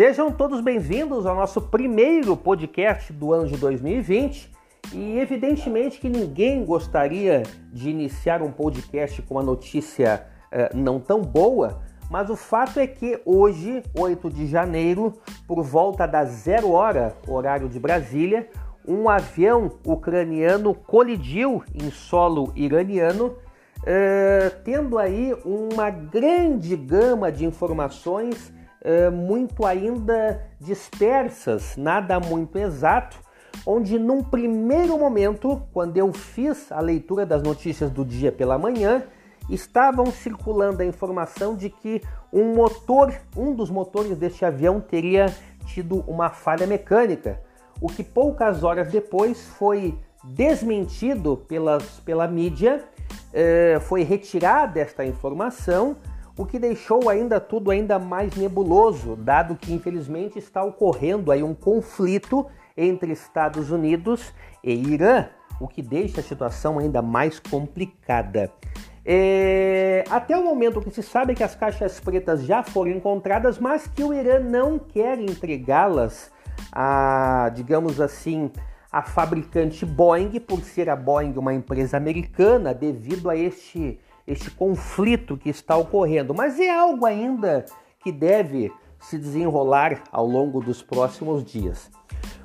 Sejam todos bem-vindos ao nosso primeiro podcast do ano de 2020. E evidentemente que ninguém gostaria de iniciar um podcast com uma notícia eh, não tão boa, mas o fato é que hoje, 8 de janeiro, por volta das zero hora, horário de Brasília, um avião ucraniano colidiu em solo iraniano, eh, tendo aí uma grande gama de informações muito ainda dispersas, nada muito exato, onde num primeiro momento, quando eu fiz a leitura das notícias do dia pela manhã, estavam circulando a informação de que um motor, um dos motores deste avião teria tido uma falha mecânica, o que poucas horas depois foi desmentido pelas, pela mídia, eh, foi retirada esta informação o que deixou ainda tudo ainda mais nebuloso, dado que infelizmente está ocorrendo aí um conflito entre Estados Unidos e Irã, o que deixa a situação ainda mais complicada. É... Até o momento que se sabe que as caixas pretas já foram encontradas, mas que o Irã não quer entregá-las a, digamos assim, a fabricante Boeing, por ser a Boeing uma empresa americana, devido a este este conflito que está ocorrendo, mas é algo ainda que deve se desenrolar ao longo dos próximos dias.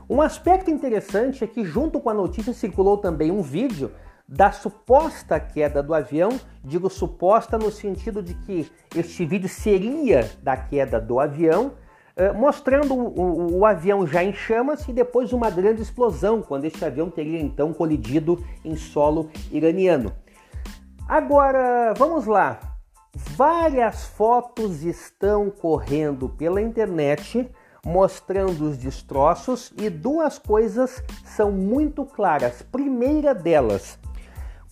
Um aspecto interessante é que, junto com a notícia, circulou também um vídeo da suposta queda do avião. Digo suposta no sentido de que este vídeo seria da queda do avião, eh, mostrando o, o, avião já em chamas e depois uma grande explosão, quando este avião teria então colidido em solo iraniano. Agora, vamos lá. Várias fotos estão correndo pela internet mostrando os destroços e duas coisas são muito claras. Primeira delas,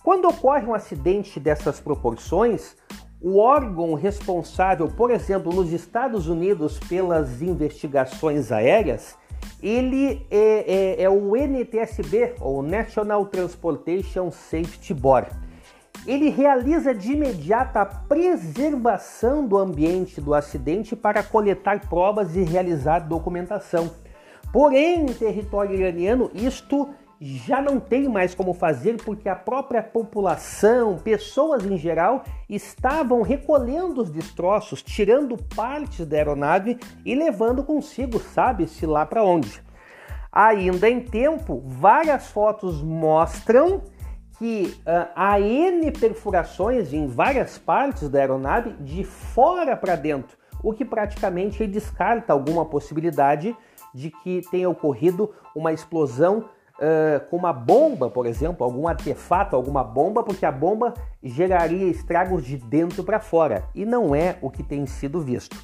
quando ocorre um acidente dessas proporções, o órgão responsável, por exemplo, nos Estados Unidos pelas investigações aéreas, ele é, é, é o NTSB, ou National Transportation Safety Board ele realiza de imediato a preservação do ambiente do acidente para coletar provas e realizar documentação. Porém, em território iraniano, isto já não tem mais como fazer porque a própria população, pessoas em geral, estavam recolhendo os destroços, tirando partes da aeronave e levando consigo, sabe-se lá para onde. Ainda em tempo, várias fotos mostram que uh, há N perfurações em várias partes da aeronave de fora para dentro, o que praticamente descarta alguma possibilidade de que tenha ocorrido uma explosão uh, com uma bomba, por exemplo, algum artefato, alguma bomba, porque a bomba geraria estragos de dentro para fora e não é o que tem sido visto.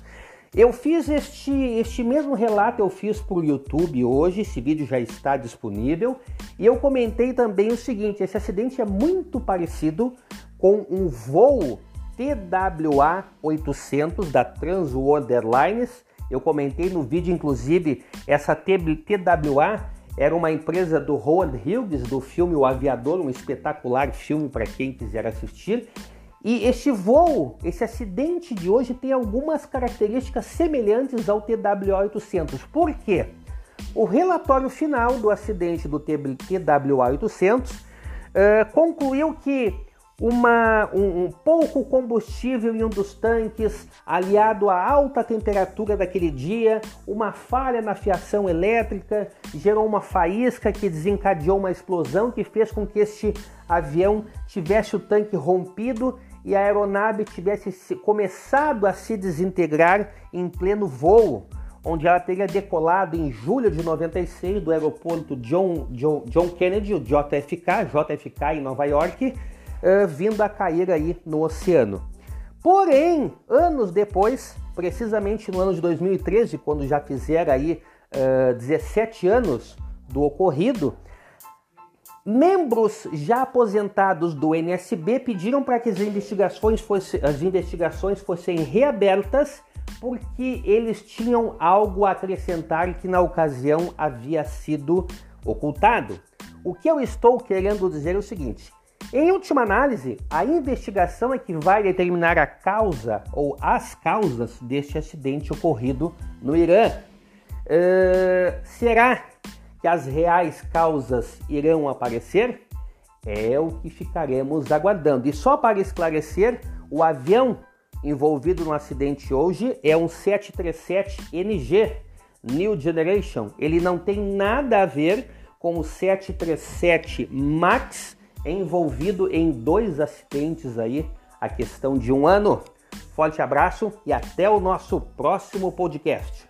Eu fiz este, este mesmo relato, eu fiz para o YouTube hoje, esse vídeo já está disponível. E eu comentei também o seguinte: esse acidente é muito parecido com um voo TWA 800 da Trans World Airlines. Eu comentei no vídeo, inclusive, essa TWA era uma empresa do Howard Hughes, do filme O Aviador, um espetacular filme para quem quiser assistir. E este voo, esse acidente de hoje tem algumas características semelhantes ao TWA-800. Por quê? O relatório final do acidente do TWA-800 uh, concluiu que uma, um, um, pouco combustível em um dos tanques, aliado à alta temperatura daquele dia, uma falha na fiação elétrica, gerou uma faísca que desencadeou uma explosão que fez com que este avião tivesse o tanque rompido e a aeronave tivesse começado a se desintegrar em pleno voo, onde ela teria decolado em julho de 96 do aeroporto John, John, John Kennedy, o JFK, JFK em Nova York, uh, vindo a cair aí no oceano. Porém, anos depois, precisamente no ano de 2013, quando já fizeram aí uh, 17 anos do ocorrido, Membros já aposentados do NSB pediram para que as investigações, fosse, as investigações fossem reabertas porque eles tinham algo a acrescentar que na ocasião havia sido ocultado. O que eu estou querendo dizer é o seguinte: em última análise, a investigação é que vai determinar a causa ou as causas deste acidente ocorrido no Irã. Uh, será que as reais causas irão aparecer? É o que ficaremos aguardando. E só para esclarecer, o avião envolvido no acidente hoje é um 737NG New Generation. Ele não tem nada a ver com o 737 MAX envolvido em dois acidentes aí, a questão de um ano. Forte abraço e até o nosso próximo podcast.